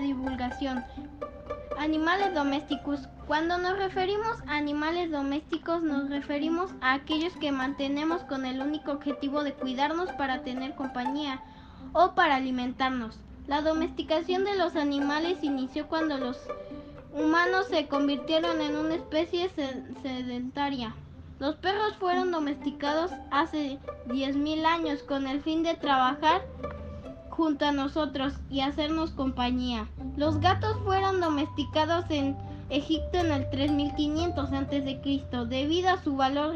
divulgación. Animales domésticos. Cuando nos referimos a animales domésticos nos referimos a aquellos que mantenemos con el único objetivo de cuidarnos para tener compañía o para alimentarnos. La domesticación de los animales inició cuando los humanos se convirtieron en una especie sedentaria. Los perros fueron domesticados hace 10.000 años con el fin de trabajar junto a nosotros y hacernos compañía. Los gatos fueron domesticados en Egipto en el 3500 a.C. debido a su valor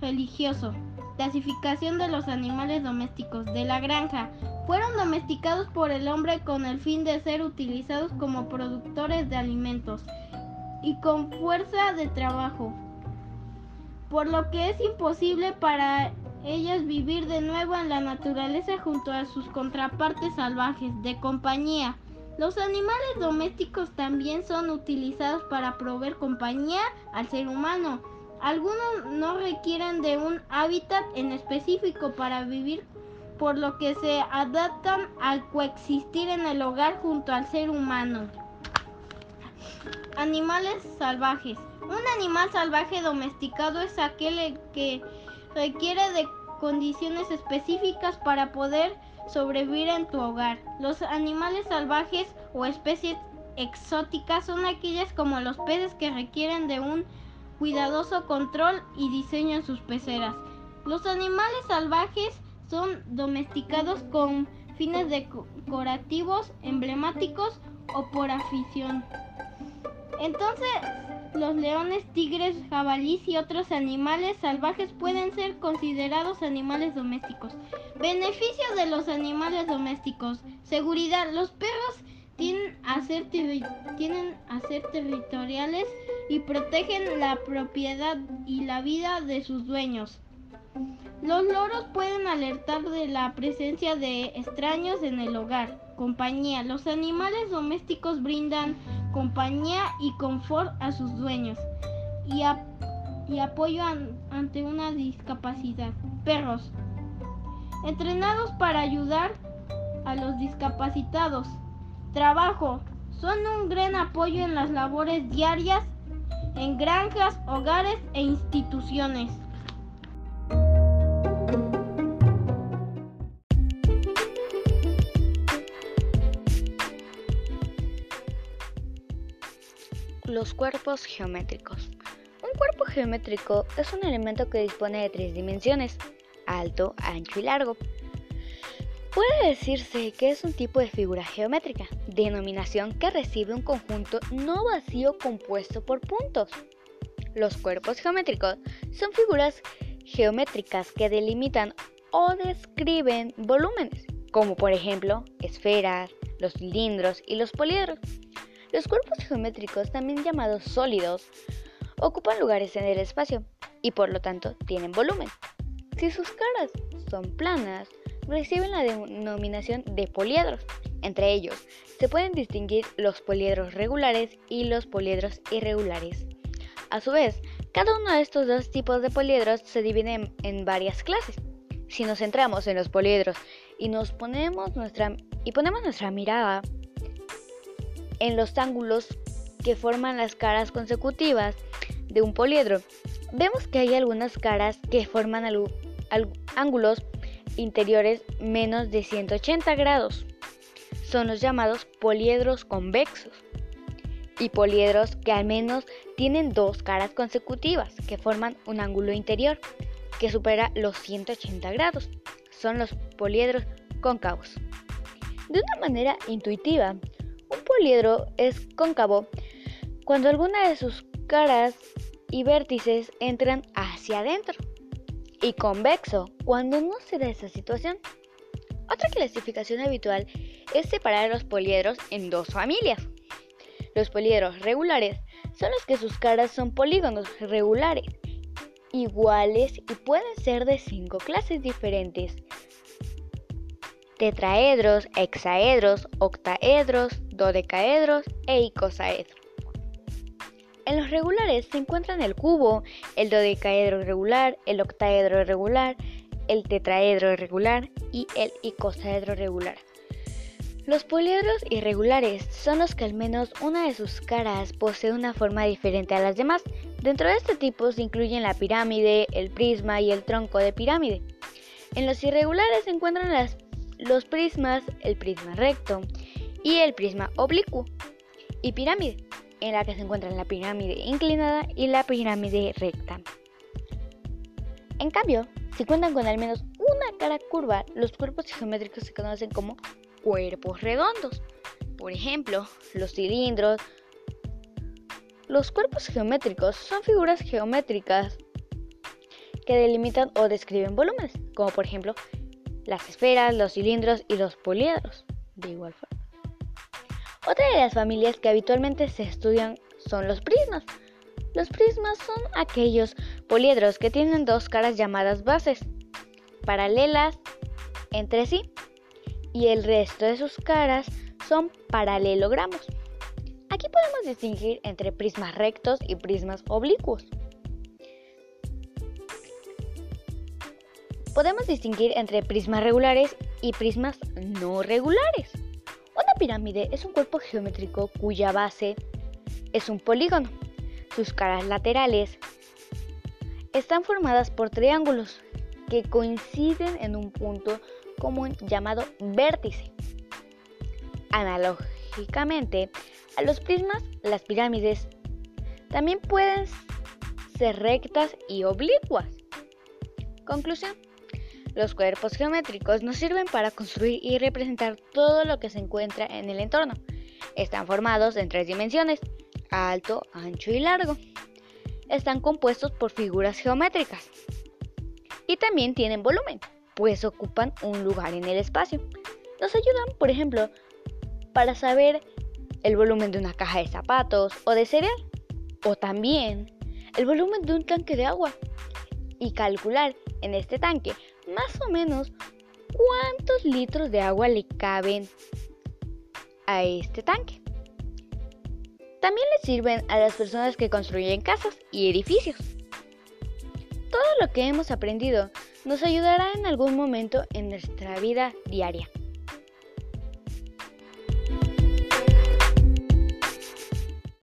religioso. Clasificación de los animales domésticos de la granja. Fueron domesticados por el hombre con el fin de ser utilizados como productores de alimentos y con fuerza de trabajo, por lo que es imposible para ellas vivir de nuevo en la naturaleza junto a sus contrapartes salvajes de compañía. Los animales domésticos también son utilizados para proveer compañía al ser humano. Algunos no requieren de un hábitat en específico para vivir, por lo que se adaptan al coexistir en el hogar junto al ser humano. Animales salvajes. Un animal salvaje domesticado es aquel que requiere de condiciones específicas para poder sobrevivir en tu hogar. Los animales salvajes o especies exóticas son aquellas como los peces que requieren de un cuidadoso control y diseño en sus peceras. Los animales salvajes son domesticados con fines decorativos, emblemáticos o por afición. Entonces, los leones, tigres, jabalíes y otros animales salvajes pueden ser considerados animales domésticos. Beneficios de los animales domésticos. Seguridad. Los perros tienen tienen a ser territoriales y protegen la propiedad y la vida de sus dueños. Los loros pueden alertar de la presencia de extraños en el hogar. Compañía. Los animales domésticos brindan compañía y confort a sus dueños y, apoyo ante una discapacidad. Perros. Entrenados para ayudar a los discapacitados. Trabajo. Son un gran apoyo en las labores diarias en granjas, hogares e instituciones. Los cuerpos geométricos. Un cuerpo geométrico es un elemento que dispone de tres dimensiones, alto, ancho y largo. Puede decirse que es un tipo de figura geométrica, denominación que recibe un conjunto no vacío compuesto por puntos. Los cuerpos geométricos son figuras geométricas que delimitan o describen volúmenes, como por ejemplo esferas, los cilindros y los poliedros. Los cuerpos geométricos, también llamados sólidos, ocupan lugares en el espacio y por lo tanto tienen volumen. Si sus caras son planas, reciben la denominación de poliedros. Entre ellos se pueden distinguir los poliedros regulares y los poliedros irregulares. A su vez, cada uno de estos dos tipos de poliedros se divide en, varias clases. Si nos centramos en los poliedros y nos ponemos nuestra y ponemos nuestra mirada en los ángulos que forman las caras consecutivas de un poliedro, vemos que hay algunas caras que forman ángulos interiores menos de 180 grados. Son los llamados poliedros convexos y poliedros que al menos tienen dos caras consecutivas que forman un ángulo interior que supera los 180 grados. Son los poliedros cóncavos. De una manera intuitiva, un poliedro es cóncavo cuando alguna de sus caras y vértices entran hacia adentro y convexo cuando no se da esa situación. Otra clasificación habitual es separar los poliedros en dos familias. Los poliedros regulares son los que sus caras son polígonos regulares, iguales y pueden ser de cinco clases diferentes. Tetraedros, hexaedros, octaedros, dodecaedros e icosaedros. En los regulares se encuentran el cubo, el dodecaedro regular, el octaedro regular, el tetraedro regular y el icosaedro regular. Los poliedros irregulares son los que al menos una de sus caras posee una forma diferente a las demás. Dentro de este tipo se incluyen la pirámide, el prisma y el tronco de pirámide. En los irregulares se encuentran los prismas, el prisma recto y el prisma oblicuo y pirámide, en la que se encuentran la pirámide inclinada y la pirámide recta. En cambio, si cuentan con al menos una cara curva, los cuerpos geométricos se conocen como cuerpos redondos. Por ejemplo, los cilindros. Los cuerpos geométricos son figuras geométricas que delimitan o describen volúmenes, como por ejemplo las esferas, los cilindros y los poliedros. De igual forma. Otra de las familias que habitualmente se estudian son los prismas. Los prismas son aquellos poliedros que tienen dos caras llamadas bases, paralelas entre sí y el resto de sus caras son paralelogramos. Aquí podemos distinguir entre prismas rectos y prismas oblicuos. Podemos distinguir entre prismas regulares y prismas no regulares. Pirámide es un cuerpo geométrico cuya base es un polígono. Sus caras laterales están formadas por triángulos que coinciden en un punto común llamado vértice. Analógicamente a los prismas, las pirámides también pueden ser rectas y oblicuas. Conclusión. Los cuerpos geométricos nos sirven para construir y representar todo lo que se encuentra en el entorno. Están formados en tres dimensiones, alto, ancho y largo. Están compuestos por figuras geométricas. Y también tienen volumen pues ocupan un lugar en el espacio. Nos ayudan, por ejemplo, para saber el volumen de una caja de zapatos o de cereal, o también el volumen de un tanque de agua y calcular en este tanque más o menos cuántos litros de agua le caben a este tanque. También le sirven a las personas que construyen casas y edificios. Todo lo que hemos aprendido nos ayudará en algún momento en nuestra vida diaria.